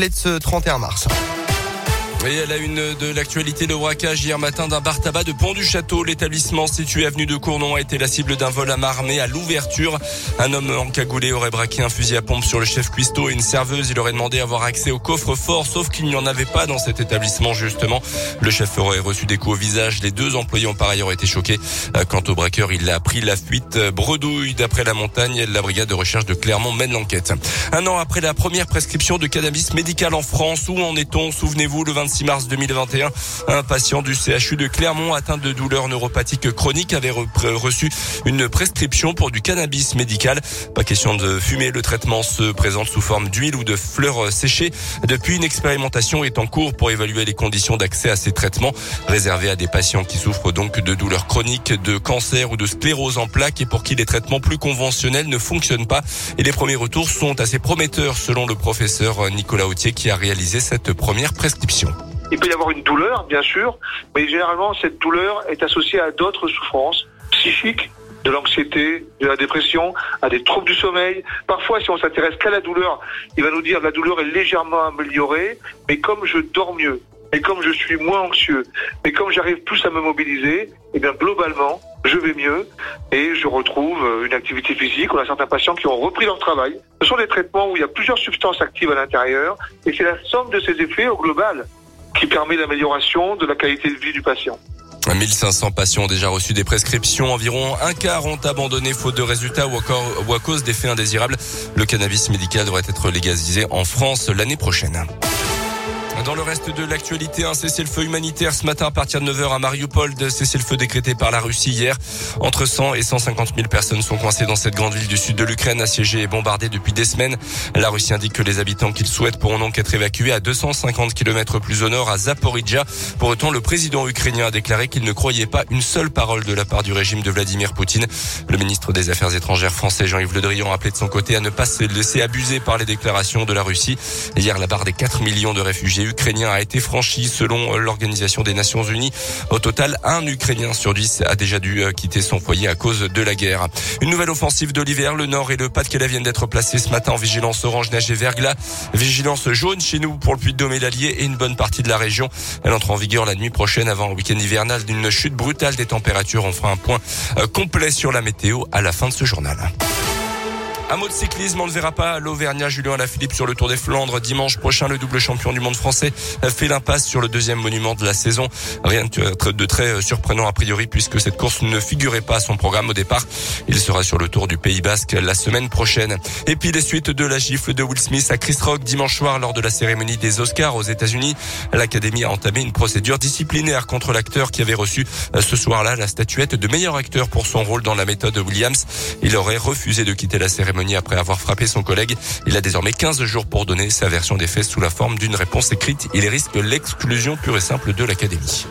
ce 31 mars. Et à la une de l'actualité, le braquage hier matin d'un bar tabac de Pont du Château. L'établissement situé avenue de Cournon a été la cible d'un vol à main armée à l'ouverture. Un homme encagoulé aurait braqué un fusil à pompe sur le chef cuistot et une serveuse. Il aurait demandé avoir accès au coffre fort, sauf qu'il n'y en avait pas dans cet établissement justement. Le chef aurait reçu des coups au visage. Les deux employés ont par ailleurs été choqués. Quant au braqueur, il a pris la fuite. Bredouille d'après la montagne. La brigade de recherche de Clermont mène l'enquête. Un an après la première prescription de cannabis médical en France, où en est-on? Souvenez-vous, le 26 mars 2021, un patient du CHU de Clermont atteint de douleurs neuropathiques chroniques avait reçu une prescription pour du cannabis médical. Pas question de fumer, le traitement se présente sous forme d'huile ou de fleurs séchées. Depuis, une expérimentation est en cours pour évaluer les conditions d'accès à ces traitements réservés à des patients qui souffrent donc de douleurs chroniques, de cancer ou de sclérose en plaques et pour qui les traitements plus conventionnels ne fonctionnent pas. Et les premiers retours sont assez prometteurs selon le professeur Nicolas Autier qui a réalisé cette première prescription. Il peut y avoir une douleur, bien sûr, mais généralement, cette douleur est associée à d'autres souffrances psychiques, de l'anxiété, de la dépression, à des troubles du sommeil. Parfois, si on s'intéresse qu'à la douleur, il va nous dire la douleur est légèrement améliorée, mais comme je dors mieux, mais comme je suis moins anxieux, mais comme j'arrive plus à me mobiliser, eh bien globalement, je vais mieux et je retrouve une activité physique. On a certains patients qui ont repris leur travail. Ce sont des traitements où il y a plusieurs substances actives à l'intérieur et c'est la somme de ces effets au global qui permet l'amélioration de la qualité de vie du patient. 1500 patients ont déjà reçu des prescriptions. Environ un quart ont abandonné faute de résultats ou, encore, ou à cause d'effets indésirables. Le cannabis médical devrait être légalisé en France l'année prochaine. Dans le reste de l'actualité, un cessez-le-feu humanitaire ce matin à partir de 9h à Mariupol, de cessez-le-feu décrété par la Russie hier. Entre 100 et 150 000 personnes sont coincées dans cette grande ville du sud de l'Ukraine, assiégée et bombardée depuis des semaines. La Russie indique que les habitants qu'ils souhaitent pourront donc être évacués à 250 km plus au nord, à Zaporizhia. Pour autant, le président ukrainien a déclaré qu'il ne croyait pas une seule parole de la part du régime de Vladimir Poutine. Le ministre des Affaires étrangères français Jean-Yves Le Drian a appelé de son côté à ne pas se laisser abuser par les déclarations de la Russie. Hier, la barre des 4 millions de réfugiés ukrainien a été franchi selon l'Organisation des Nations Unies. Au total, un Ukrainien sur dix a déjà dû euh, quitter son foyer à cause de la guerre. Une nouvelle offensive de l'hiver. Le Nord et le Pas-de-Calais viennent d'être placés ce matin en vigilance orange, neige et verglas. Vigilance jaune chez nous pour le Puy-de-Dôme et et une bonne partie de la région. Elle entre en vigueur la nuit prochaine avant le week-end hivernal d'une chute brutale des températures. On fera un point euh, complet sur la météo à la fin de ce journal. Un mot de cyclisme, on ne verra pas l'Auvergnat Julien Alaphilippe sur le Tour des Flandres. Dimanche prochain, le double champion du monde français fait l'impasse sur le deuxième monument de la saison. Rien de très surprenant a priori puisque cette course ne figurait pas à son programme au départ. Il sera sur le Tour du Pays Basque la semaine prochaine. Et puis les suites de la gifle de Will Smith à Chris Rock dimanche soir lors de la cérémonie des Oscars aux États-Unis. L'Académie a entamé une procédure disciplinaire contre l'acteur qui avait reçu euh, ce soir-là la statuette de meilleur acteur pour son rôle dans la méthode Williams. Il aurait refusé de quitter la cérémonie après avoir frappé son collègue. Il a désormais 15 jours pour donner sa version des faits sous la forme d'une réponse écrite. Il risque l'exclusion pure et simple de l'académie.